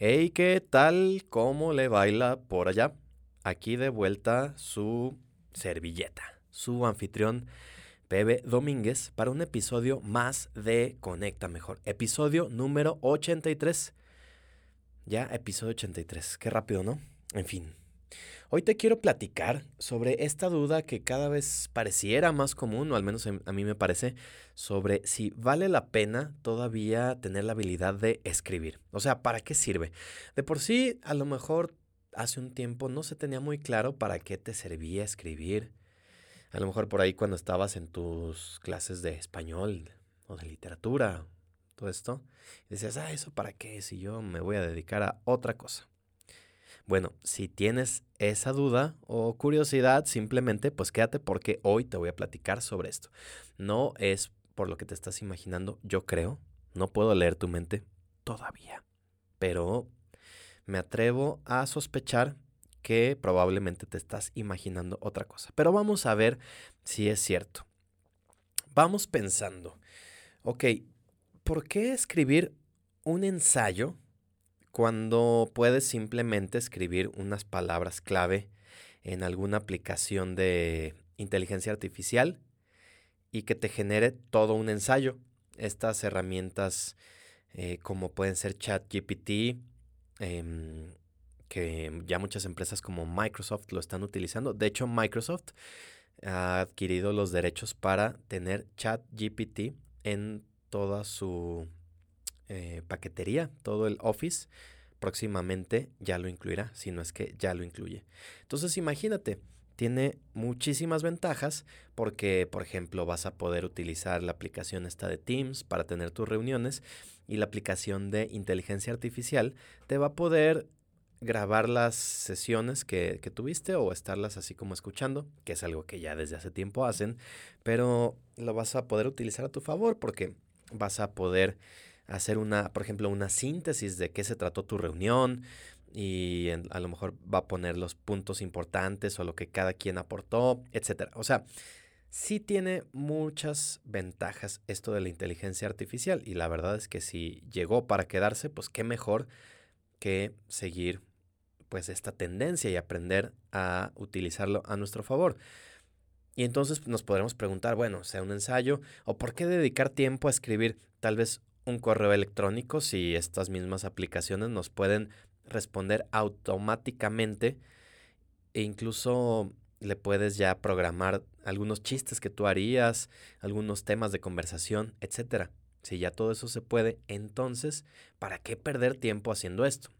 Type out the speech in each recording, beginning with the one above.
Hey, ¿qué tal? ¿Cómo le baila por allá? Aquí de vuelta su servilleta, su anfitrión Pepe Domínguez para un episodio más de Conecta Mejor. Episodio número 83. Ya, episodio 83. Qué rápido, ¿no? En fin, Hoy te quiero platicar sobre esta duda que cada vez pareciera más común, o al menos a mí me parece, sobre si vale la pena todavía tener la habilidad de escribir. O sea, ¿para qué sirve? De por sí, a lo mejor hace un tiempo no se tenía muy claro para qué te servía escribir. A lo mejor por ahí cuando estabas en tus clases de español o de literatura, todo esto, decías, ah, ¿eso para qué? Si yo me voy a dedicar a otra cosa. Bueno, si tienes esa duda o curiosidad, simplemente pues quédate porque hoy te voy a platicar sobre esto. No es por lo que te estás imaginando, yo creo, no puedo leer tu mente todavía, pero me atrevo a sospechar que probablemente te estás imaginando otra cosa. Pero vamos a ver si es cierto. Vamos pensando, ok, ¿por qué escribir un ensayo cuando puedes simplemente escribir unas palabras clave en alguna aplicación de inteligencia artificial y que te genere todo un ensayo. Estas herramientas eh, como pueden ser ChatGPT, em, que ya muchas empresas como Microsoft lo están utilizando. De hecho, Microsoft ha adquirido los derechos para tener ChatGPT en toda su eh, paquetería, todo el Office, próximamente ya lo incluirá, si no es que ya lo incluye. Entonces imagínate, tiene muchísimas ventajas porque, por ejemplo, vas a poder utilizar la aplicación esta de Teams para tener tus reuniones y la aplicación de inteligencia artificial te va a poder grabar las sesiones que, que, tuviste o estarlas así como escuchando, que es algo que ya desde hace tiempo hacen, pero lo vas a poder utilizar a tu favor porque vas a poder hacer una, por ejemplo, una síntesis de qué se trató tu reunión y a lo mejor va a poner los puntos importantes o lo que cada quien aportó, etcétera. O sea, sí tiene muchas ventajas esto de la inteligencia artificial y la verdad es que si llegó para quedarse, pues qué mejor que seguir pues esta tendencia y aprender a utilizarlo a nuestro favor. Y entonces nos podremos preguntar, bueno, sea un ensayo, o por qué dedicar tiempo a escribir tal vez un correo electrónico si estas mismas aplicaciones nos pueden responder automáticamente e incluso le puedes ya programar algunos chistes que tú harías, algunos temas de conversación, etcétera. Si ya todo eso se puede, entonces, ¿para qué perder tiempo haciendo esto?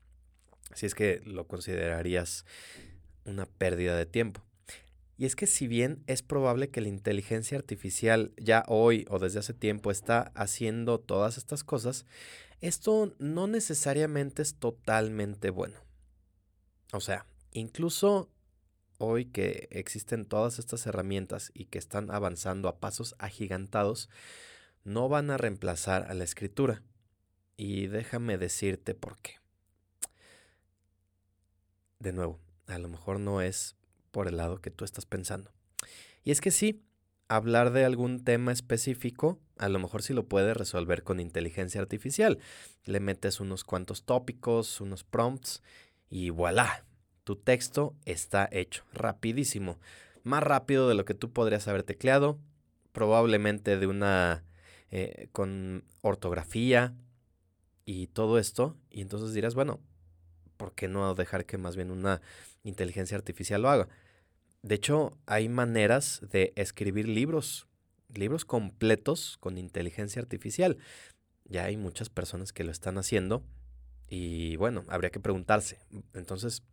Si es que lo considerarías una pérdida de tiempo. Y es que si bien es probable que la inteligencia artificial ya hoy o desde hace tiempo está haciendo todas estas cosas, esto no necesariamente es totalmente bueno. O sea, incluso hoy que existen todas estas herramientas y que están avanzando a pasos agigantados, no van a reemplazar a la escritura. Y déjame decirte por qué. De nuevo, a lo mejor no es por el lado que tú estás pensando. Y es que sí, hablar de algún tema específico, a lo mejor sí lo puedes resolver con inteligencia artificial. Le metes unos cuantos tópicos, unos prompts y voilà, tu texto está hecho, rapidísimo, más rápido de lo que tú podrías haber tecleado, probablemente de una eh, con ortografía y todo esto. Y entonces dirás, bueno, ¿por qué no dejar que más bien una inteligencia artificial lo haga? De hecho, hay maneras de escribir libros, libros completos con inteligencia artificial. Ya hay muchas personas que lo están haciendo y bueno, habría que preguntarse, entonces,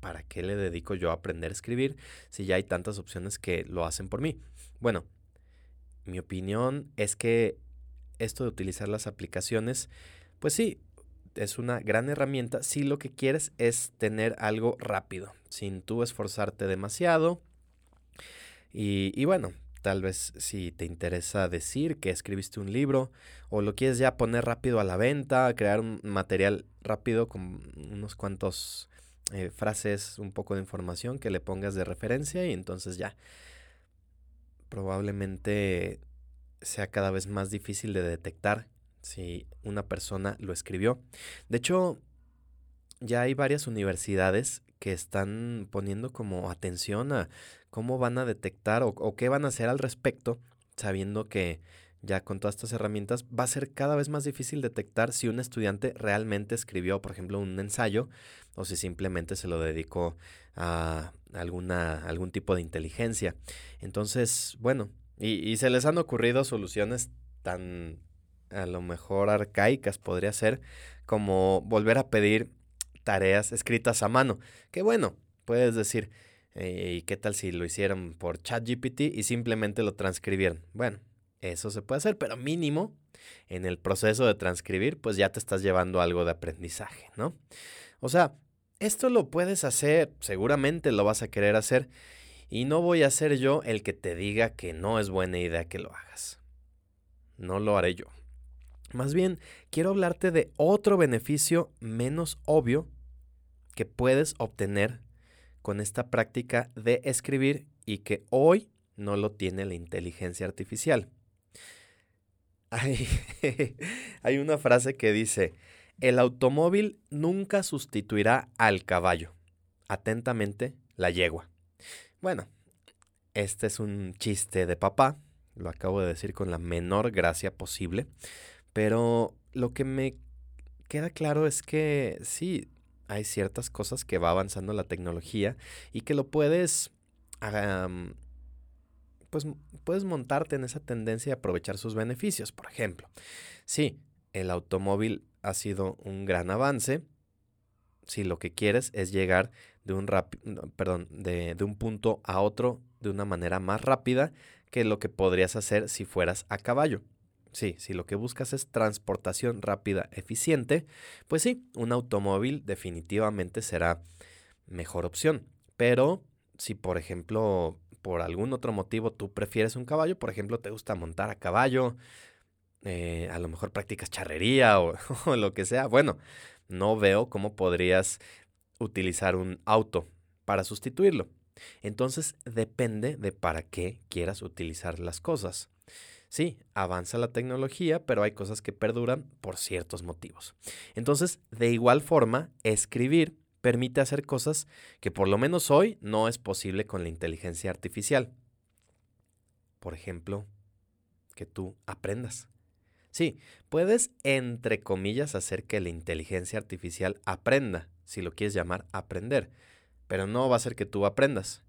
¿para qué le dedico yo a aprender a escribir si ya hay tantas opciones que lo hacen por mí? Bueno, mi opinión es que esto de utilizar las aplicaciones, pues sí, es una gran herramienta si lo que quieres es tener algo rápido, sin tú esforzarte demasiado. Y, bueno, tal vez si te interesa decir que escribiste un libro o lo quieres ya poner rápido a la venta, crear un material rápido con unos cuantos eh, frases, un poco de información que le pongas de referencia y entonces ya probablemente sea cada vez más difícil de detectar si una persona lo escribió. De hecho, ya hay varias universidades que están poniendo como atención a cómo van a detectar o, qué van a hacer al respecto, sabiendo que ya con todas estas herramientas, va a ser cada vez más difícil detectar si un estudiante realmente escribió, por ejemplo, un ensayo o si simplemente se lo dedicó a alguna, algún tipo de inteligencia. Entonces, bueno, y, y se les han ocurrido soluciones tan a lo mejor arcaicas, podría ser, como volver a pedir tareas escritas a mano. Que bueno, puedes decir, eh, ¿y qué tal si lo hicieron por ChatGPT y simplemente lo transcribieron? Bueno, eso se puede hacer, pero mínimo en el proceso de transcribir, pues ya te estás llevando algo de aprendizaje, ¿no? O sea, esto lo puedes hacer, seguramente lo vas a querer hacer, y no voy a ser yo el que te diga que no es buena idea que lo hagas. No lo haré yo. Más bien, quiero hablarte de otro beneficio menos obvio que puedes obtener con esta práctica de escribir y que hoy no lo tiene la inteligencia artificial. Hay, hay una frase que dice, el automóvil nunca sustituirá al caballo. Atentamente, la yegua. Bueno, este es un chiste de papá, lo acabo de decir con la menor gracia posible, pero lo que me queda claro es que sí, hay ciertas cosas que va avanzando la tecnología y que lo puedes pues puedes montarte en esa tendencia y aprovechar sus beneficios. Por ejemplo, si el automóvil ha sido un gran avance, si lo que quieres es llegar de un, perdón, de, de un punto a otro de una manera más rápida que lo que podrías hacer si fueras a caballo. Sí, si lo que buscas es transportación rápida, eficiente, pues sí, un automóvil definitivamente será mejor opción. Pero si, por ejemplo, por algún otro motivo tú prefieres un caballo, por ejemplo, te gusta montar a caballo, eh, a lo mejor practicas charrería o, o lo que sea, bueno, no veo cómo podrías utilizar un auto para sustituirlo. Entonces depende de para qué quieras utilizar las cosas. Sí, avanza la tecnología, pero hay cosas que perduran por ciertos motivos. Entonces, de igual forma, escribir permite hacer cosas que por lo menos hoy no es posible con la inteligencia artificial. Por ejemplo, que tú aprendas. Sí, puedes, entre comillas, hacer que la inteligencia artificial aprenda, si lo quieres llamar aprender, pero no va a hacer que tú aprendas.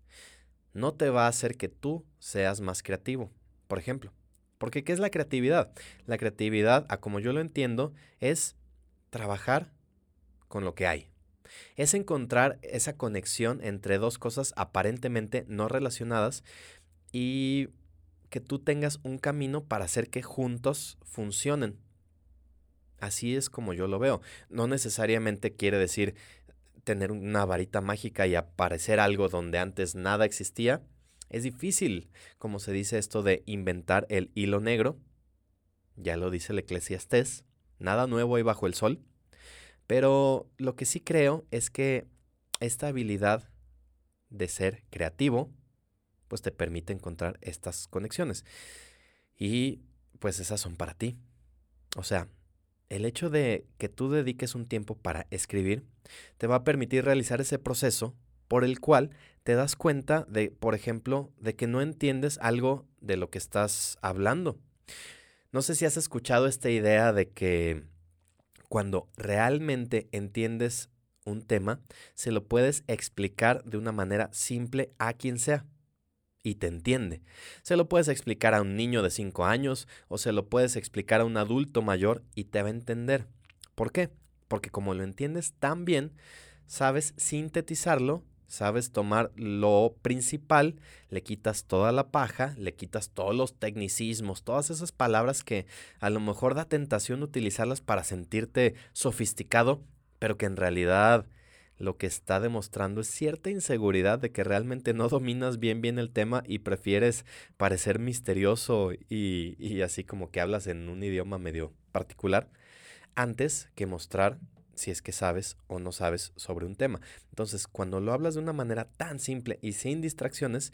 No te va a hacer que tú seas más creativo, por ejemplo. Porque ¿qué es la creatividad? La creatividad, a como yo lo entiendo, es trabajar con lo que hay es encontrar esa conexión entre dos cosas aparentemente no relacionadas y que tú tengas un camino para hacer que juntos funcionen. Así es como yo lo veo. No necesariamente quiere decir tener una varita mágica y aparecer algo donde antes nada existía. Es difícil, como se dice esto de inventar el hilo negro. Ya lo dice el eclesiastés. Nada nuevo hay bajo el sol. Pero lo que sí creo es que esta habilidad de ser creativo, pues te permite encontrar estas conexiones. Y pues esas son para ti. O sea, el hecho de que tú dediques un tiempo para escribir te va a permitir realizar ese proceso por el cual te das cuenta de, por ejemplo, de que no entiendes algo de lo que estás hablando. No sé si has escuchado esta idea de que cuando realmente entiendes un tema, se lo puedes explicar de una manera simple a quien sea y te entiende. Se lo puedes explicar a un niño de 5 años o se lo puedes explicar a un adulto mayor y te va a entender. ¿Por qué? Porque como lo entiendes tan bien, sabes sintetizarlo sabes tomar lo principal, le quitas toda la paja, le quitas todos los tecnicismos, todas esas palabras que a lo mejor da tentación utilizarlas para sentirte sofisticado, pero que en realidad lo que está demostrando es cierta inseguridad de que realmente no dominas bien bien el tema y prefieres parecer misterioso y, y así como que hablas en un idioma medio particular, antes que mostrar si es que sabes o no sabes sobre un tema. Entonces, cuando lo hablas de una manera tan simple y sin distracciones,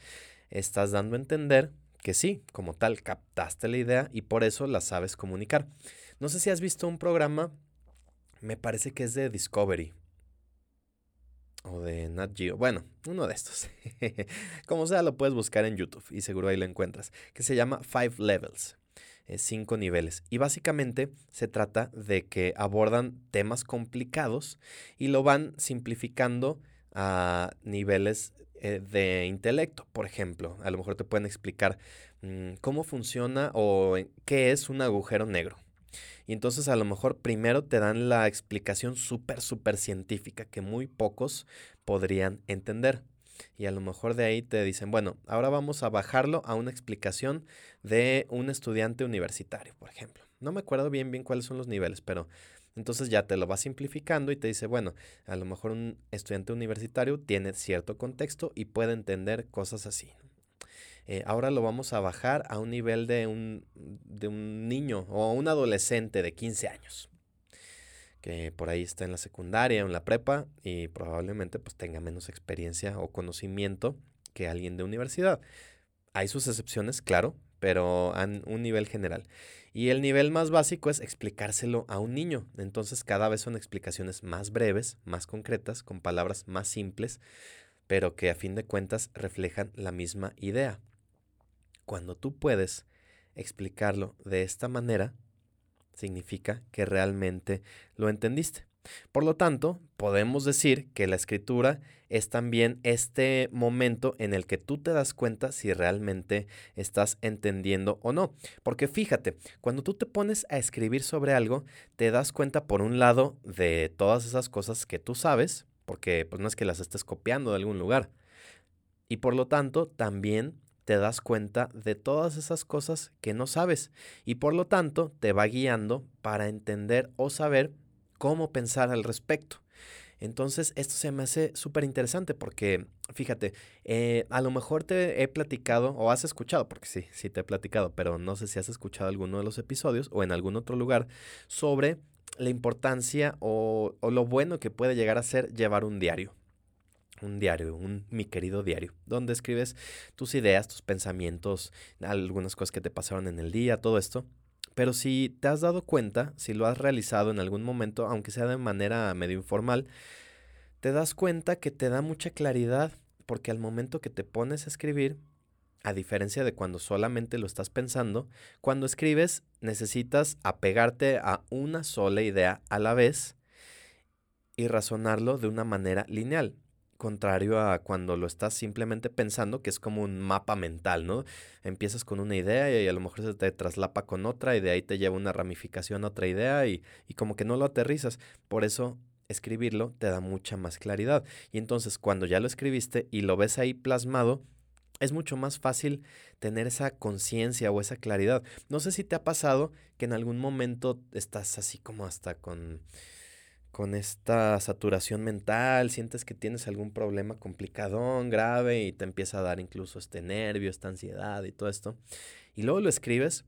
estás dando a entender que sí, como tal, captaste la idea y por eso la sabes comunicar. No sé si has visto un programa, me parece que es de Discovery. o de Nat Geo. Bueno, uno de estos. Como sea, lo puedes buscar en YouTube y seguro ahí lo encuentras. Que se llama Five Levels. Cinco niveles. Y básicamente se trata de que abordan temas complicados y lo van simplificando a niveles eh, de intelecto. Por ejemplo, a lo mejor te pueden explicar mm, cómo funciona o qué es un agujero negro. Y entonces a lo mejor primero te dan la explicación súper, súper científica que muy pocos podrían entender. Y a lo mejor de ahí te dicen, bueno, ahora vamos a bajarlo a una explicación de un estudiante universitario, por ejemplo. No me acuerdo bien bien cuáles son los niveles, pero entonces ya te lo va simplificando y te dice, bueno, a lo mejor un estudiante universitario tiene cierto contexto y puede entender cosas así. Eh, ahora lo vamos a bajar a un nivel de un, de un niño o un adolescente de 15 años, que por ahí está en la secundaria o en la prepa y probablemente pues tenga menos experiencia o conocimiento que alguien de universidad. Hay sus excepciones, claro, pero a un nivel general. Y el nivel más básico es explicárselo a un niño. Entonces cada vez son explicaciones más breves, más concretas, con palabras más simples, pero que a fin de cuentas reflejan la misma idea. Cuando tú puedes explicarlo de esta manera, significa que realmente lo entendiste. Por lo tanto, podemos decir que la escritura es también este momento en el que tú te das cuenta si realmente estás entendiendo o no. Porque fíjate, cuando tú te pones a escribir sobre algo, te das cuenta por un lado de todas esas cosas que tú sabes, porque pues no es que las estés copiando de algún lugar. Y por lo tanto, también te das cuenta de todas esas cosas que no sabes y por lo tanto te va guiando para entender o saber cómo pensar al respecto. Entonces, esto se me hace súper interesante porque, fíjate, eh, a lo mejor te he platicado o has escuchado, porque sí, sí te he platicado, pero no sé si has escuchado alguno de los episodios o en algún otro lugar sobre la importancia o, o lo bueno que puede llegar a ser llevar un diario un diario, un mi querido diario, donde escribes tus ideas, tus pensamientos, algunas cosas que te pasaron en el día, todo esto. Pero si te has dado cuenta, si lo has realizado en algún momento, aunque sea de manera medio informal, te das cuenta que te da mucha claridad, porque al momento que te pones a escribir, a diferencia de cuando solamente lo estás pensando, cuando escribes necesitas apegarte a una sola idea a la vez y razonarlo de una manera lineal contrario a cuando lo estás simplemente pensando, que es como un mapa mental, ¿no? Empiezas con una idea y a lo mejor se te traslapa con otra y de ahí te lleva una ramificación a otra idea y, y como que no lo aterrizas. Por eso escribirlo te da mucha más claridad. Y entonces cuando ya lo escribiste y lo ves ahí plasmado, es mucho más fácil tener esa conciencia o esa claridad. No sé si te ha pasado que en algún momento estás así como hasta con con esta saturación mental, sientes que tienes algún problema complicadón, grave y te empieza a dar incluso este nervio, esta ansiedad y todo esto. Y luego lo escribes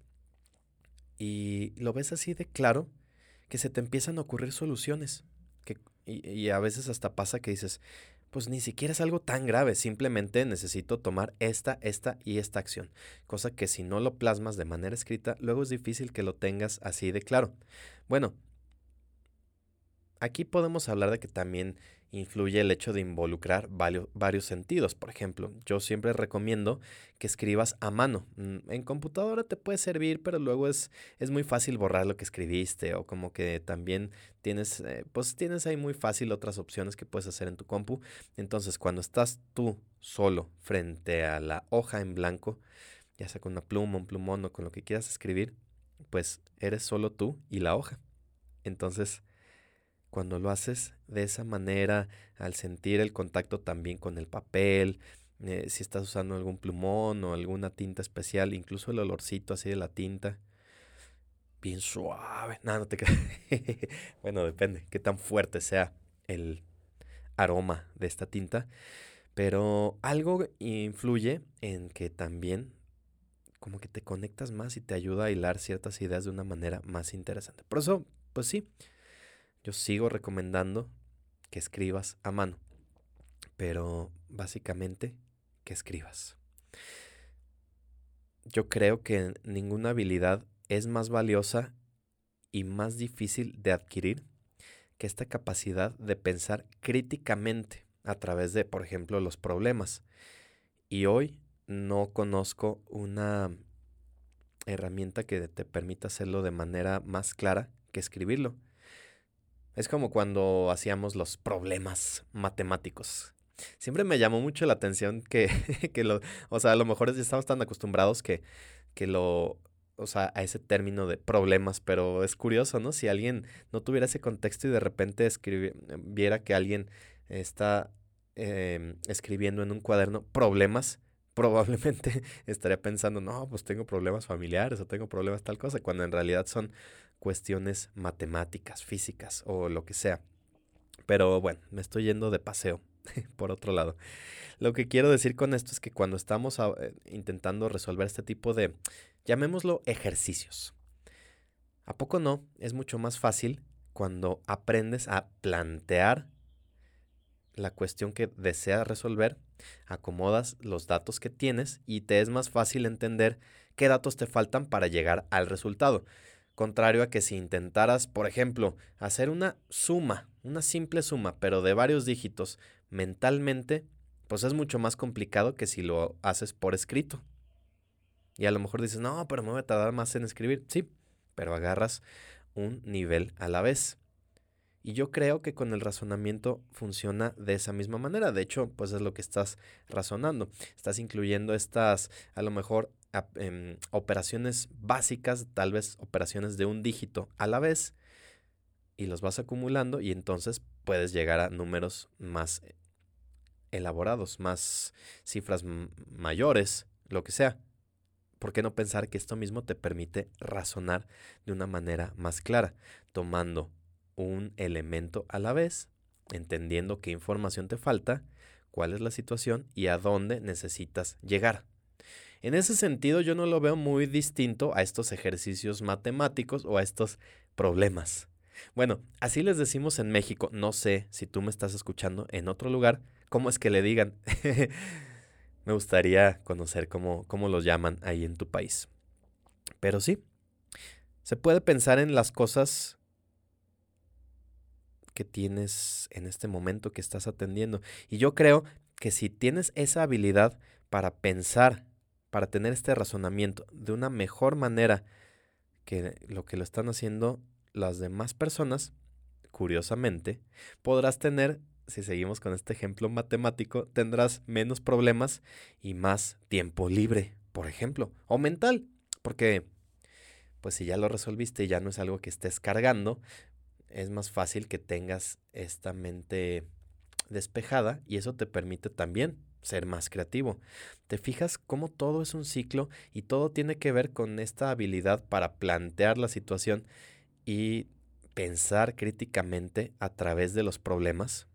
y lo ves así de claro que se te empiezan a ocurrir soluciones. Que, y, y a veces hasta pasa que dices, pues ni siquiera es algo tan grave, simplemente necesito tomar esta, esta y esta acción. Cosa que si no lo plasmas de manera escrita, luego es difícil que lo tengas así de claro. Bueno, Aquí podemos hablar de que también influye el hecho de involucrar varios, sentidos. Por ejemplo, yo siempre recomiendo que escribas a mano. Mm, en computadora te puede servir, pero luego es, es muy fácil borrar lo que escribiste o como que también tienes, eh, pues tienes ahí muy fácil otras opciones que puedes hacer en tu compu. Entonces, cuando estás tú solo frente a la hoja en blanco, ya sea con una pluma, un plumón o con lo que quieras escribir, pues eres solo tú y la hoja. Entonces, cuando lo haces de esa manera, al sentir el contacto también con el papel, eh, si estás usando algún plumón o alguna tinta especial, incluso el olorcito así de la tinta, bien suave. No, no te bueno, depende qué tan fuerte sea el aroma de esta tinta. Pero algo influye en que también como que te conectas más y te ayuda a hilar ciertas ideas de una manera más interesante. Por eso, pues sí, yo sigo recomendando que escribas a mano, pero básicamente que escribas. Yo creo que ninguna habilidad es más valiosa y más difícil de adquirir que esta capacidad de pensar críticamente a través de, por ejemplo, los problemas. Y hoy no conozco una herramienta que te permita hacerlo de manera más clara que escribirlo. Es como cuando hacíamos los problemas matemáticos. Siempre me llamó mucho la atención que, que lo, o sea, a lo mejor ya estamos tan acostumbrados que, que lo, o sea, a ese término de problemas, pero es curioso, ¿no? Si alguien no tuviera ese contexto y de repente viera que alguien está em, escribiendo en un cuaderno problemas, probablemente estaría pensando, no, pues tengo problemas familiares o tengo problemas tal cosa, cuando en realidad son cuestiones matemáticas, físicas o lo que sea. Pero bueno, me estoy yendo de paseo, por otro lado. Lo que quiero decir con esto es que cuando estamos eh, intentando resolver este tipo de, llamémoslo ejercicios, ¿a poco no? Es mucho más fácil cuando aprendes a plantear la cuestión que deseas resolver, acomodas los datos que tienes y te es más fácil entender qué datos te faltan para llegar al resultado. Contrario a que si intentaras, por ejemplo, hacer una suma, una simple suma, pero de varios dígitos mentalmente, pues es mucho más complicado que si lo haces por escrito. Y a lo mejor dices, no, pero me voy a tardar más en escribir. Sí, pero agarras un nivel a la vez. Y yo creo que con el razonamiento funciona de esa misma manera. De hecho, pues es lo que estás razonando. Estás incluyendo estas, a lo mejor, em, operaciones básicas, tal vez operaciones de un dígito a la vez, y los vas acumulando y entonces puedes llegar a números más elaborados, más cifras mayores, lo que sea. ¿Por qué no pensar que esto mismo te permite razonar de una manera más clara, tomando un elemento a la vez, entendiendo qué información te falta, cuál es la situación y a dónde necesitas llegar? En ese sentido yo no lo veo muy distinto a estos ejercicios matemáticos o a estos problemas. Bueno, así les decimos en México, no sé si tú me estás escuchando en otro lugar, cómo es que le digan. Me gustaría conocer cómo, cómo los llaman ahí en tu país. Pero sí, se puede pensar en las cosas que tienes en este momento que estás atendiendo. Y yo creo que si tienes esa habilidad para pensar, para tener este razonamiento de una mejor manera que lo que lo están haciendo las demás personas, curiosamente, podrás tener si seguimos con este ejemplo matemático, tendrás menos problemas y más tiempo libre, por ejemplo, o mental, porque pues si ya lo resolviste y ya no es algo que estés cargando, es más fácil que tengas esta mente despejada y eso te permite también ser más creativo. ¿Te fijas cómo todo es un ciclo y todo tiene que ver con esta habilidad para plantear la situación y pensar críticamente a través de los problemas?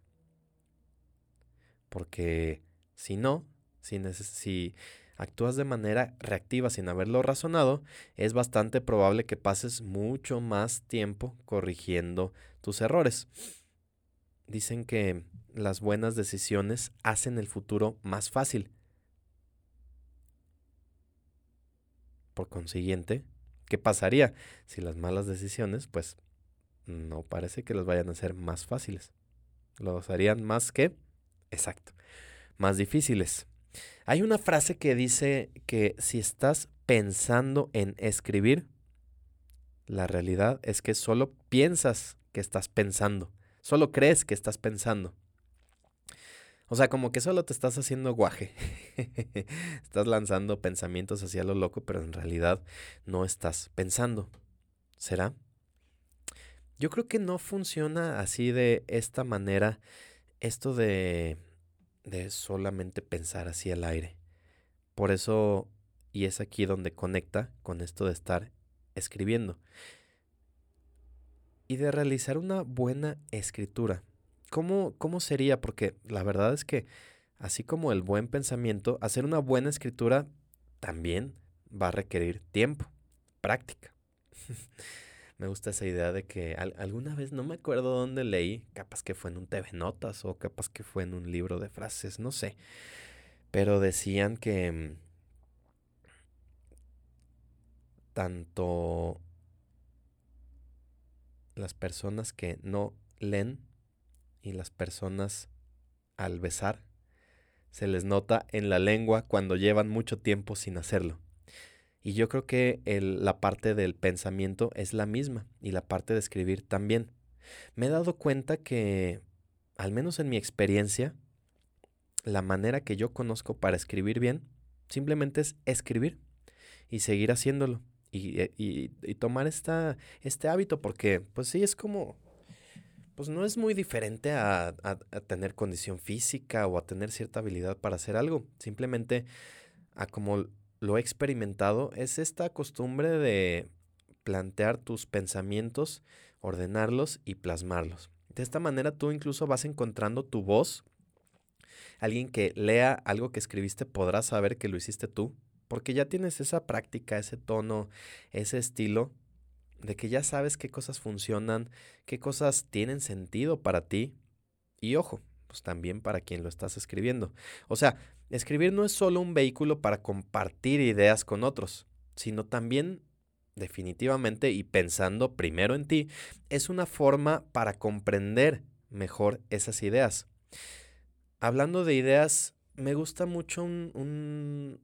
Porque si no, si, actúas de manera reactiva sin haberlo razonado, es bastante probable que pases mucho más tiempo corrigiendo tus errores. Dicen que las buenas decisiones hacen el futuro más fácil. Por consiguiente, ¿qué pasaría si las malas decisiones, pues, no parece que las vayan a hacer más fáciles? Los harían más que Exacto. Más difíciles. Hay una frase que dice que si estás pensando en escribir, la realidad es que solo piensas que estás pensando, solo crees que estás pensando. O sea, como que solo te estás haciendo guaje. estás lanzando pensamientos hacia lo loco, pero en realidad no estás pensando. ¿Será? Yo creo que no funciona así de esta manera esto de, de solamente pensar así al aire. Por eso, y es aquí donde conecta con esto de estar escribiendo. Y de realizar una buena escritura. ¿Cómo, ¿Cómo sería? Porque la verdad es que, así como el buen pensamiento, hacer una buena escritura también va a requerir tiempo, práctica. Me gusta esa idea de que alguna vez, no me acuerdo dónde leí, capaz que fue en un TV Notas o capaz que fue en un libro de frases, no sé. Pero decían que mm, tanto las personas que no leen y las personas al besar. Se les nota en la lengua cuando llevan mucho tiempo sin hacerlo. Y yo creo que la parte del pensamiento es la misma y la parte de escribir también. Me he dado cuenta que, al menos en mi experiencia, la manera que yo conozco para escribir bien simplemente es escribir y seguir haciéndolo y, y, tomar esta, este hábito porque pues sí es como pues no es muy diferente a, a, tener condición física o a tener cierta habilidad para hacer algo. Simplemente a como lo he experimentado, es esta costumbre de plantear tus pensamientos, ordenarlos y plasmarlos. De esta manera tú incluso vas encontrando tu voz. Alguien que lea algo que escribiste podrá saber que lo hiciste tú, porque ya tienes esa práctica, ese tono, ese estilo de que ya sabes qué cosas funcionan, qué cosas tienen sentido para ti. Y ojo, pues también para quien lo estás escribiendo. O sea, escribir no es solo un vehículo para compartir ideas con otros, sino también definitivamente y pensando primero en ti, es una forma para comprender mejor esas ideas. Hablando de ideas, me gusta mucho una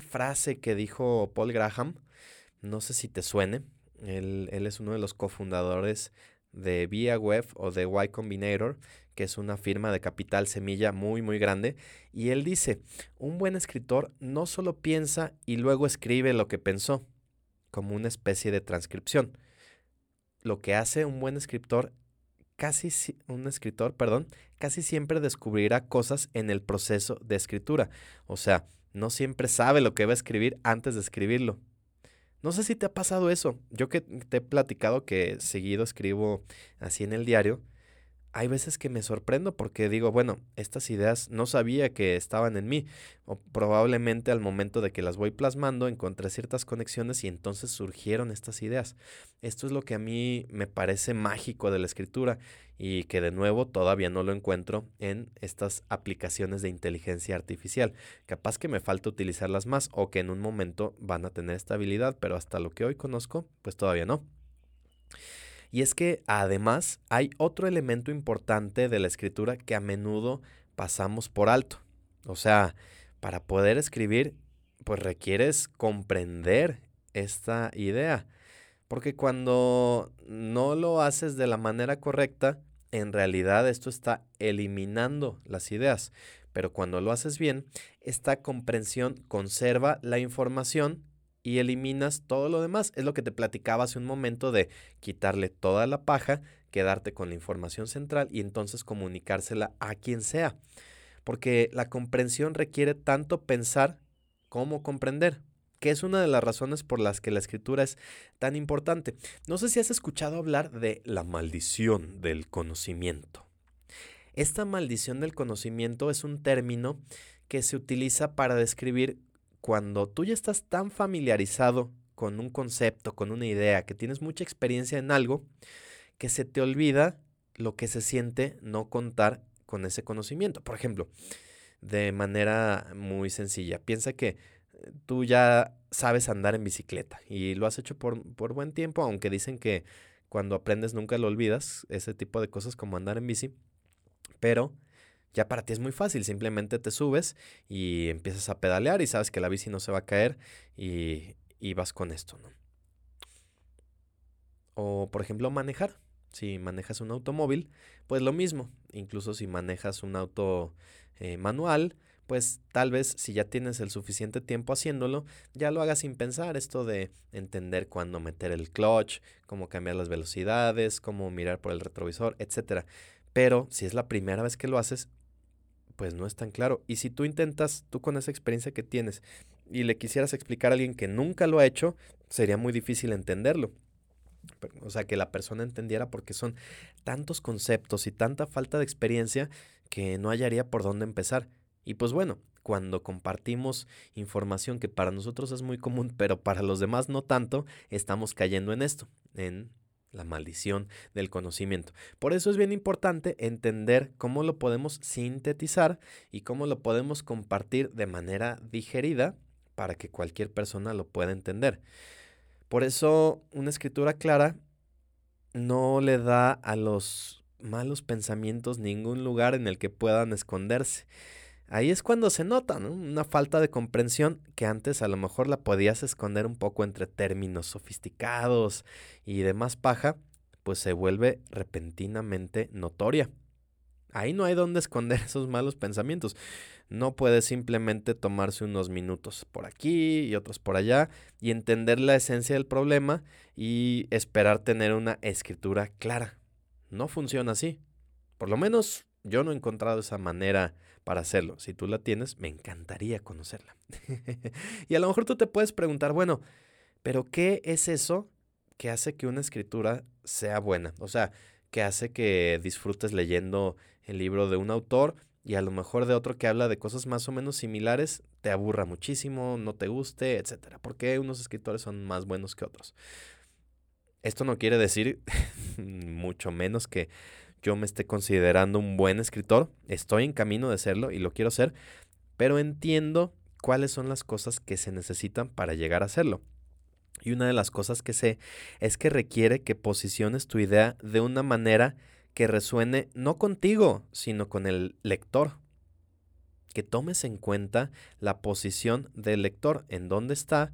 frase que dijo Paul Graham, no sé si te suene, él, es uno de los cofundadores de Via Web o de Y Combinator, que es una firma de capital semilla muy, muy grande. Y él dice, un buen escritor no solo piensa y luego escribe lo que pensó, como una especie de transcripción. Lo que hace un buen escritor, casi un escritor, perdón, casi siempre descubrirá cosas en el proceso de escritura. O sea, no siempre sabe lo que va a escribir antes de escribirlo. No sé si te ha pasado eso. Yo que te he platicado que seguido escribo así en el diario, hay veces que me sorprendo porque digo, bueno, estas ideas no sabía que estaban en mí, o probablemente al momento de que las voy plasmando encontré ciertas conexiones y entonces surgieron estas ideas. Esto es lo que a mí me parece mágico de la escritura y que de nuevo todavía no lo encuentro en estas aplicaciones de inteligencia artificial. Capaz que me falta utilizarlas más o que en un momento van a tener estabilidad, pero hasta lo que hoy conozco, pues todavía no. Y es que además hay otro elemento importante de la escritura que a menudo pasamos por alto. O sea, para poder escribir, pues requieres comprender esta idea. Porque cuando no lo haces de la manera correcta, en realidad esto está eliminando las ideas. Pero cuando lo haces bien, esta comprensión conserva la información y eliminas todo lo demás. Es lo que te platicaba hace un momento de quitarle toda la paja, quedarte con la información central y entonces comunicársela a quien sea. Porque la comprensión requiere tanto pensar como comprender, que es una de las razones por las que la escritura es tan importante. No sé si has escuchado hablar de la maldición del conocimiento. Esta maldición del conocimiento es un término que se utiliza para describir cuando tú ya estás tan familiarizado con un concepto, con una idea, que tienes mucha experiencia en algo, que se te olvida lo que se siente no contar con ese conocimiento. Por ejemplo, de manera muy sencilla, piensa que eh, tú ya sabes andar en bicicleta y lo has hecho por, por buen tiempo, aunque dicen que cuando aprendes nunca lo olvidas, ese tipo de cosas como andar en bici, pero ya para ti es muy fácil, simplemente te subes y empiezas a pedalear y sabes que la bici no se va a caer y, vas con esto, ¿no? O por ejemplo manejar. Si manejas un automóvil, pues lo mismo. Incluso si manejas un auto eh, manual, pues tal vez si ya tienes el suficiente tiempo haciéndolo, ya lo hagas sin pensar. Esto de entender cuándo meter el clutch, cómo cambiar las velocidades, cómo mirar por el retrovisor, etc. Pero si es la primera vez que lo haces, pues no es tan claro. Y si tú intentas, tú con esa experiencia que tienes, y le quisieras explicar a alguien que nunca lo ha hecho, sería muy difícil entenderlo. O sea, que la persona entendiera porque son tantos conceptos y tanta falta de experiencia que no hallaría por dónde empezar. Y pues bueno, cuando compartimos información que para nosotros es muy común, pero para los demás no tanto, estamos cayendo en esto, en la maldición del conocimiento. Por eso es bien importante entender cómo lo podemos sintetizar y cómo lo podemos compartir de manera digerida para que cualquier persona lo pueda entender. Por eso una escritura clara no le da a los malos pensamientos ningún lugar en el que puedan esconderse. Ahí es cuando se nota una falta de comprensión que antes a lo mejor la podías esconder un poco entre términos sofisticados y demás paja, pues se vuelve repentinamente notoria. Ahí no hay donde esconder esos malos pensamientos. No puede simplemente tomarse unos minutos por aquí y otros por allá y entender la esencia del problema y esperar tener una escritura clara. No funciona así. Por lo menos yo no he encontrado esa manera para hacerlo. Si tú la tienes, me encantaría conocerla. y a lo mejor tú te puedes preguntar, bueno, pero ¿qué es eso que hace que una escritura sea buena? O sea, ¿qué hace que disfrutes leyendo el libro de un autor y a lo mejor de otro que habla de cosas más o menos similares, te aburra muchísimo, no te guste, etcétera. Porque unos escritores son más buenos que otros. Esto no quiere decir mucho menos que yo me esté considerando un buen escritor. Estoy en camino de serlo y lo quiero ser, pero entiendo cuáles son las cosas que se necesitan para llegar a serlo. Y una de las cosas que sé es que requiere que posiciones tu idea de una manera que resuene no contigo, sino con el lector. Que tomes en cuenta la posición del lector, en dónde está,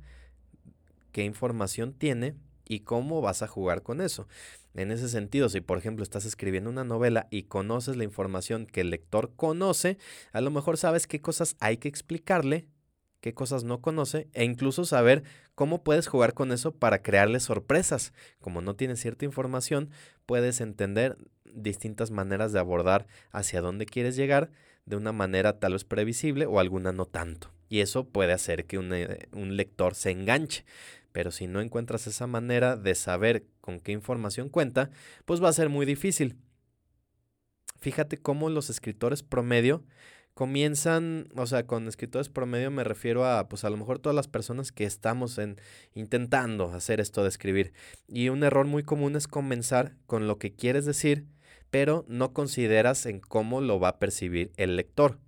qué información tiene y cómo vas a jugar con eso. En ese sentido, si por ejemplo estás escribiendo una novela y conoces la información que el lector conoce, a lo mejor sabes qué cosas hay que explicarle, qué cosas no conoce e incluso saber cómo puedes jugar con eso para crearle sorpresas. Como no tienes cierta información, puedes entender distintas maneras de abordar hacia dónde quieres llegar de una manera tal vez previsible o alguna no tanto. Y eso puede hacer que un, eh, un lector se enganche. Pero si no encuentras esa manera de saber con qué información cuenta, pues va a ser muy difícil. Fíjate cómo los escritores promedio comienzan, o sea, con escritores promedio me refiero a, pues a lo mejor todas las personas que estamos en, intentando hacer esto de escribir. Y un error muy común es comenzar con lo que quieres decir pero no consideras en cómo lo va a percibir el lector.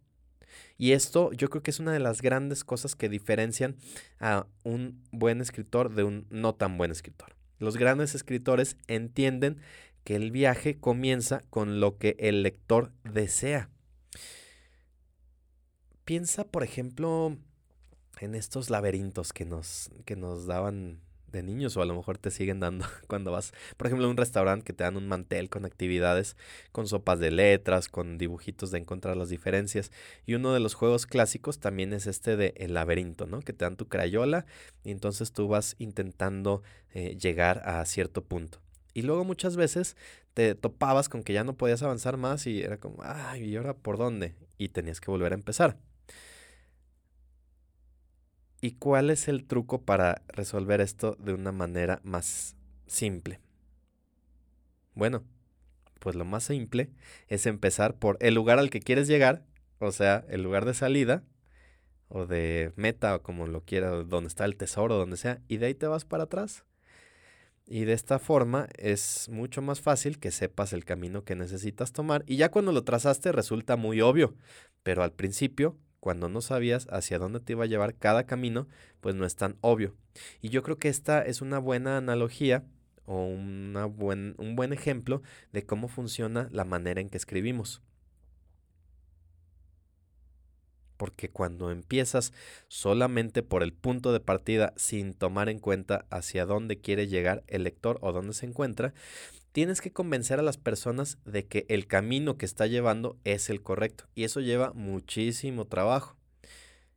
Y esto yo creo que es una de las grandes cosas que diferencian a un buen escritor de un no tan buen escritor. Los grandes escritores entienden que el viaje comienza con lo que el lector desea. Piensa, por ejemplo, en estos laberintos que nos, que nos daban de niños o a lo mejor te siguen dando cuando vas, por ejemplo, a un restaurante que te dan un mantel con actividades, con sopas de letras, con dibujitos de encontrar las diferencias. Y uno de los juegos clásicos también es este de el laberinto, ¿no? Que te dan tu crayola y entonces tú vas intentando eh, llegar a cierto punto. Y luego muchas veces te topabas con que ya no podías avanzar más y era como, ay, ¿y ahora por dónde? Y tenías que volver a empezar. ¿Y cuál es el truco para resolver esto de una manera más simple? Bueno, pues lo más simple es empezar por el lugar al que quieres llegar, o sea, el lugar de salida o de meta o como lo quieras, donde está el tesoro, donde sea, y de ahí te vas para atrás. Y de esta forma es mucho más fácil que sepas el camino que necesitas tomar y ya cuando lo trazaste resulta muy obvio, pero al principio cuando no sabías hacia dónde te iba a llevar cada camino, pues no es tan obvio. Y yo creo que esta es una buena analogía o una buen, un buen ejemplo de cómo funciona la manera en que escribimos. Porque cuando empiezas solamente por el punto de partida sin tomar en cuenta hacia dónde quiere llegar el lector o dónde se encuentra, tienes que convencer a las personas de que el camino que está llevando es el correcto. Y eso lleva muchísimo trabajo.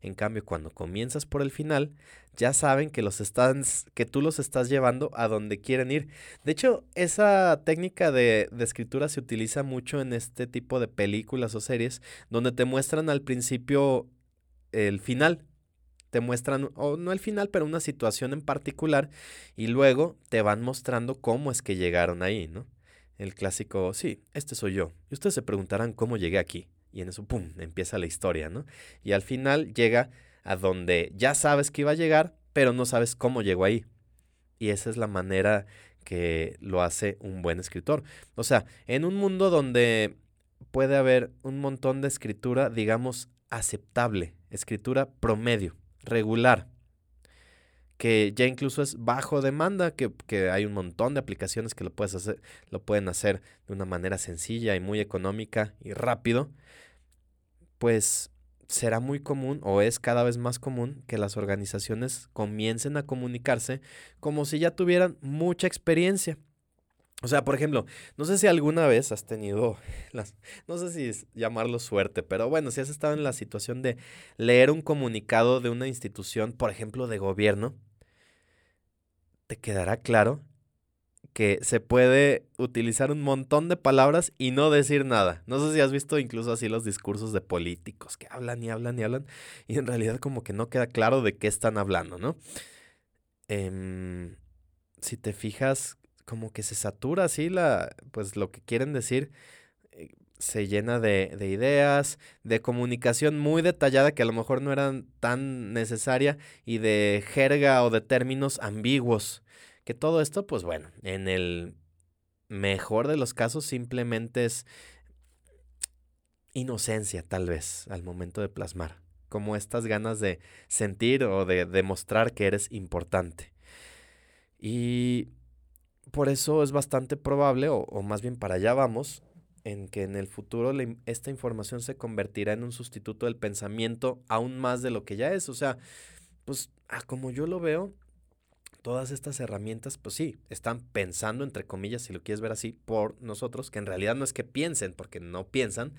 En cambio, cuando comienzas por el final, ya saben que, los estás, que tú los estás llevando a donde quieren ir. De hecho, esa técnica de, de, escritura se utiliza mucho en este tipo de películas o series, donde te muestran al principio el final te muestran, o no el final, pero una situación en particular, y luego te van mostrando cómo es que llegaron ahí, ¿no? El clásico, sí, este soy yo. Y ustedes se preguntarán cómo llegué aquí. Y en eso, ¡pum!, empieza la historia, ¿no? Y al final llega a donde ya sabes que iba a llegar, pero no sabes cómo llegó ahí. Y esa es la manera que lo hace un buen escritor. O sea, en un mundo donde puede haber un montón de escritura, digamos, aceptable, escritura promedio regular, que ya incluso es bajo demanda, que, que, hay un montón de aplicaciones que lo, puedes hacer, lo pueden hacer de una manera sencilla y muy económica y rápido, pues será muy común o es cada vez más común que las organizaciones comiencen a comunicarse como si ya tuvieran mucha experiencia. O sea, por ejemplo, no sé si alguna vez has tenido las, no sé si llamarlo suerte, pero bueno, si has estado en la situación de leer un comunicado de una institución, por ejemplo, de gobierno, te quedará claro que se puede utilizar un montón de palabras y no decir nada. No sé si has visto incluso así los discursos de políticos que hablan y hablan y hablan y en realidad como que no queda claro de qué están hablando, ¿no? Em, si te fijas, como que se satura así la, pues lo que quieren decir eh, se llena de, de, ideas, de comunicación muy detallada que a lo mejor no eran tan necesaria y de jerga o de términos ambiguos. Que todo esto, pues bueno, en el mejor de los casos simplemente es inocencia tal vez al momento de plasmar, como estas ganas de sentir o de demostrar que eres importante. Y por eso es bastante probable, o, más bien para allá vamos, en que en el futuro esta información se convertirá en un sustituto del pensamiento aún más de lo que ya es. O sea, pues como yo lo veo, todas estas herramientas, pues sí, están pensando, entre comillas, si lo quieres ver así, por nosotros, que en realidad no es que piensen, porque no piensan,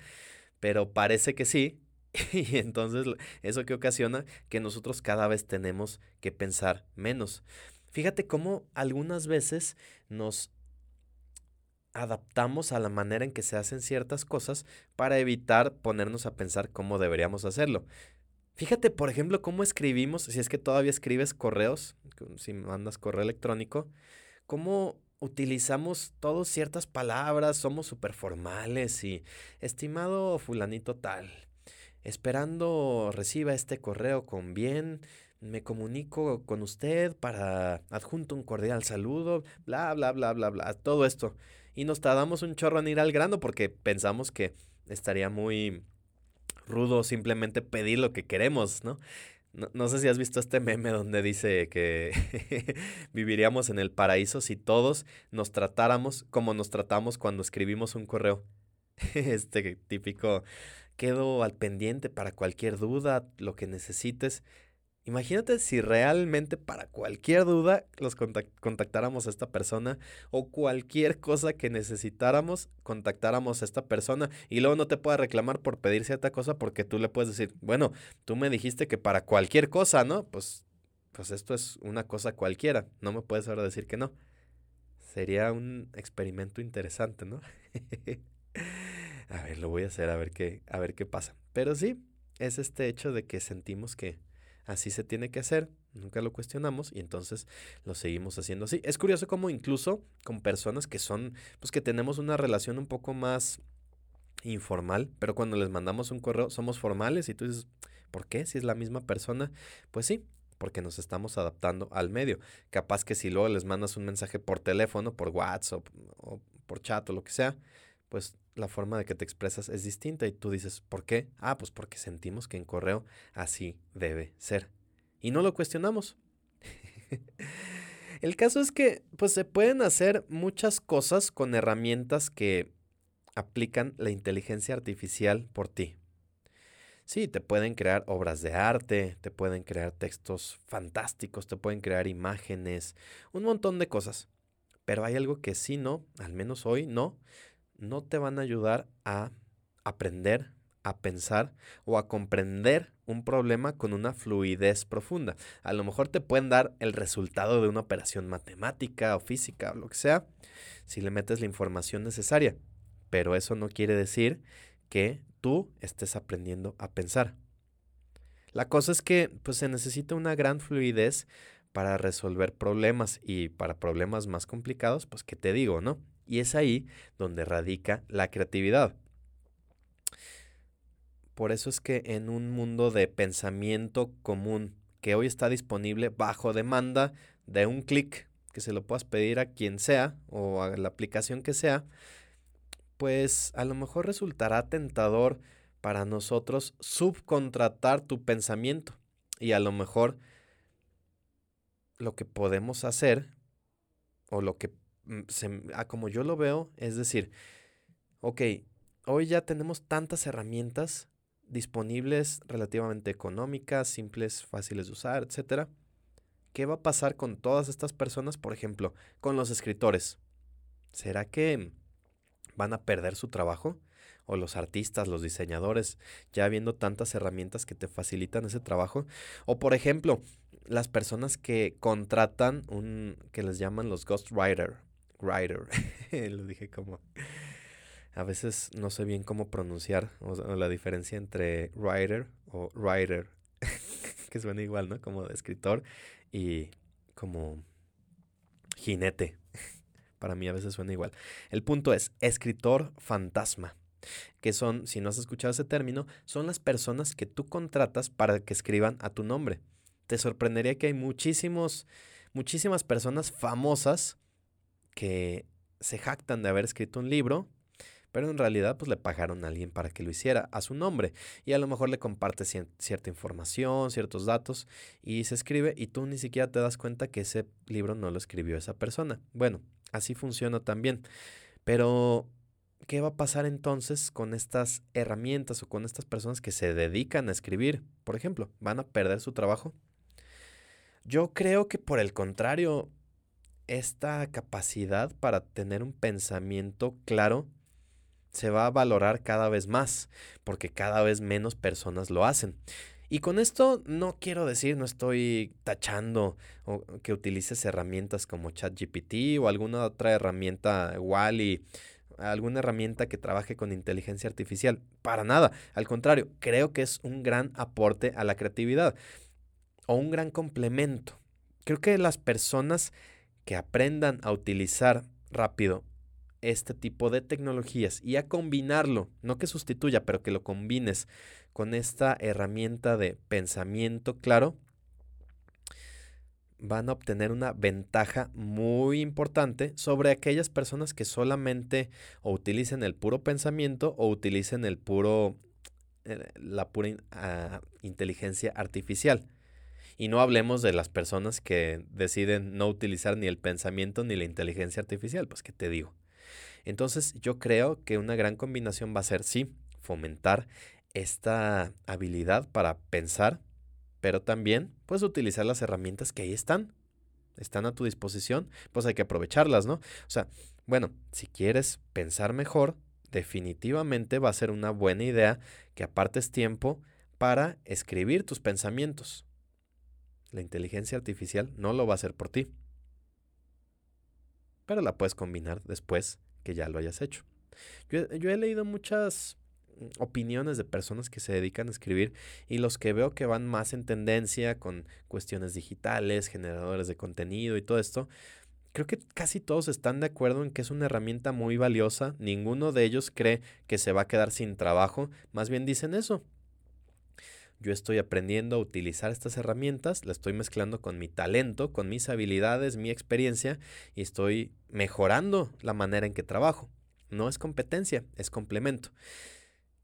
pero parece que sí. Y entonces eso que ocasiona que nosotros cada vez tenemos que pensar menos. Fíjate cómo algunas veces nos adaptamos a la manera en que se hacen ciertas cosas para evitar ponernos a pensar cómo deberíamos hacerlo. Fíjate, por ejemplo, cómo escribimos, si es que todavía escribes correos, si mandas correo electrónico, cómo utilizamos todas ciertas palabras, somos súper formales y estimado fulanito tal, esperando reciba este correo con bien, me comunico con usted para adjunto un cordial saludo, bla, bla, bla, bla, bla, todo esto. Y nos tardamos un chorro en ir al grano porque pensamos que estaría muy rudo simplemente pedir lo que queremos, ¿no? No, sé si has visto este meme donde dice que viviríamos en el paraíso si todos nos tratáramos como nos tratamos cuando escribimos un correo. Este típico, quedo al pendiente para cualquier duda, lo que necesites. Imagínate si realmente para cualquier duda los contactáramos a esta persona o cualquier cosa que necesitáramos contactáramos a esta persona y luego no te pueda reclamar por pedir cierta cosa porque tú le puedes decir, bueno, tú me dijiste que para cualquier cosa, ¿no? Pues, pues esto es una cosa cualquiera, no me puedes ahora decir que no. Sería un experimento interesante, ¿no? a ver, lo voy a hacer a ver qué, a ver qué pasa. Pero sí, es este hecho de que sentimos que así se tiene que hacer, nunca lo cuestionamos y entonces lo seguimos haciendo así. Es curioso cómo incluso con personas que son, pues que tenemos una relación un poco más informal, pero cuando les mandamos un correo somos formales y tú dices, ¿por qué? Si es la misma persona, pues sí, porque nos estamos adaptando al medio. Capaz que si luego les mandas un mensaje por teléfono, por WhatsApp o por chat o lo que sea, pues la forma de que te expresas es distinta y tú dices, ¿por qué? Ah, pues porque sentimos que en correo así debe ser. Y no lo cuestionamos. El caso es que pues se pueden hacer muchas cosas con herramientas que aplican la inteligencia artificial por ti. Sí, te pueden crear obras de arte, te pueden crear textos fantásticos, te pueden crear imágenes, un montón de cosas. Pero hay algo que sí no, al menos hoy no, no te van a ayudar a aprender, a pensar o a comprender un problema con una fluidez profunda. A lo mejor te pueden dar el resultado de una operación matemática o física o lo que sea, si le metes la información necesaria. Pero eso no quiere decir que tú estés aprendiendo a pensar. La cosa es que pues, se necesita una gran fluidez para resolver problemas y para problemas más complicados, pues qué te digo, ¿no? Y es ahí donde radica la creatividad. Por eso es que en un mundo de pensamiento común que hoy está disponible bajo demanda de un clic, que se lo puedas pedir a quien sea o a la aplicación que sea, pues a lo mejor resultará tentador para nosotros subcontratar tu pensamiento y a lo mejor lo que podemos hacer, o lo que, se, ah, como yo lo veo, es decir, ok, hoy ya tenemos tantas herramientas disponibles, relativamente económicas, simples, fáciles de usar, etcétera. ¿Qué va a pasar con todas estas personas, por ejemplo, con los escritores? ¿Será que van a perder su trabajo? o los artistas, los diseñadores, ya viendo tantas herramientas que te facilitan ese trabajo. O por ejemplo, las personas que contratan un, que les llaman los ghostwriter, writer, lo dije como, a veces no sé bien cómo pronunciar, o, la diferencia entre writer o writer, que suena igual, ¿no? Como escritor y como jinete. Para mí a veces suena igual. El punto es, escritor fantasma que son, si no has escuchado ese término, son las personas que tú contratas para que escriban a tu nombre. Te sorprendería que hay muchísimos, muchísimas personas famosas que se jactan de haber escrito un libro, pero en realidad pues le pagaron a alguien para que lo hiciera a su nombre y a lo mejor le comparte cierta información, ciertos datos y se escribe y tú ni siquiera te das cuenta que ese libro no lo escribió esa persona. Bueno, así funciona también. Pero ¿qué va a pasar entonces con estas herramientas o con estas personas que se dedican a escribir? Por ejemplo, ¿van a perder su trabajo? Yo creo que por el contrario, esta capacidad para tener un pensamiento claro se va a valorar cada vez más, porque cada vez menos personas lo hacen. Y con esto no quiero decir, no estoy tachando o que utilices herramientas como ChatGPT o alguna otra herramienta Wally alguna herramienta que trabaje con inteligencia artificial. Para nada. Al contrario, creo que es un gran aporte a la creatividad o un gran complemento. Creo que las personas que aprendan a utilizar rápido este tipo de tecnologías y a combinarlo, no que sustituya, pero que lo combines con esta herramienta de pensamiento claro, van a obtener una ventaja muy importante sobre aquellas personas que solamente o utilicen el puro pensamiento o utilicen el puro eh, la pura ah, inteligencia artificial. Y no hablemos de las personas que deciden no utilizar ni el pensamiento ni la inteligencia artificial, pues qué te digo. Entonces yo creo que una gran combinación va a ser, sí, fomentar esta habilidad para pensar, pero también puedes utilizar las herramientas que ahí están. Están a tu disposición, pues hay que aprovecharlas, ¿no? O sea, bueno, si quieres pensar mejor, definitivamente va a ser una buena idea que apartes tiempo para escribir tus pensamientos. La inteligencia artificial no lo va a hacer por ti, pero la puedes combinar después que ya lo hayas hecho. Yo, he leído muchas opiniones de personas que se dedican a escribir y los que veo que van más en tendencia con cuestiones digitales, generadores de contenido y todo esto, creo que casi todos están de acuerdo en que es una herramienta muy valiosa. Ninguno de ellos cree que se va a quedar sin trabajo. Más bien dicen eso. Yo estoy aprendiendo a utilizar estas herramientas, la estoy mezclando con mi talento, con mis habilidades, mi experiencia y estoy mejorando la manera en que trabajo. No es competencia, es complemento.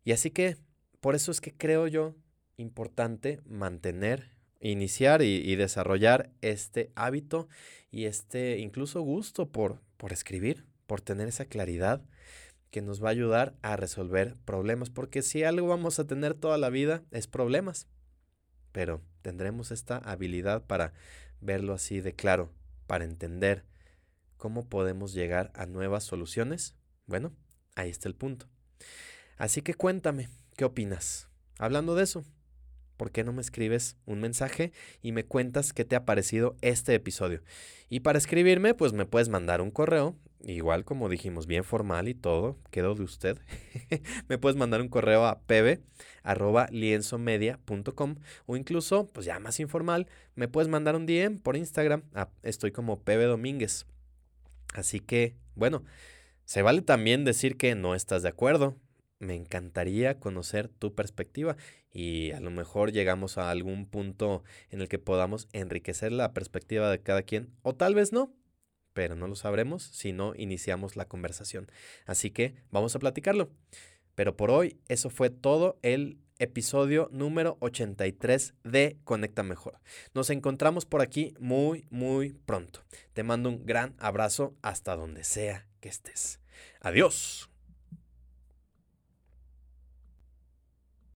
Y así que, por eso es que creo yo importante mantener, iniciar y, desarrollar este hábito y este incluso gusto por, por escribir, por tener esa claridad que nos va a ayudar a resolver problemas, porque si algo vamos a tener toda la vida es problemas, pero tendremos esta habilidad para verlo así de claro, para entender cómo podemos llegar a nuevas soluciones. Bueno, ahí está el punto. Así que cuéntame, ¿qué opinas? Hablando de eso, ¿por qué no me escribes un mensaje y me cuentas qué te ha parecido este episodio? Y para escribirme, pues me puedes mandar un correo, igual como dijimos, bien formal y todo, quedó de usted. me puedes mandar un correo a pb.lienzomedia.com o incluso, pues ya más informal, me puedes mandar un DM por Instagram. Ah, estoy como pb domínguez. Así que, bueno, se vale también decir que no estás de acuerdo me encantaría conocer tu perspectiva y a lo mejor llegamos a algún punto en el que podamos enriquecer la perspectiva de cada quien o tal vez no, pero no lo sabremos si no iniciamos la conversación. Así que vamos a platicarlo. Pero por hoy eso fue todo el episodio número 83 de Conecta Mejor. Nos encontramos por aquí muy, muy pronto. Te mando un gran abrazo hasta donde sea que estés. Adiós.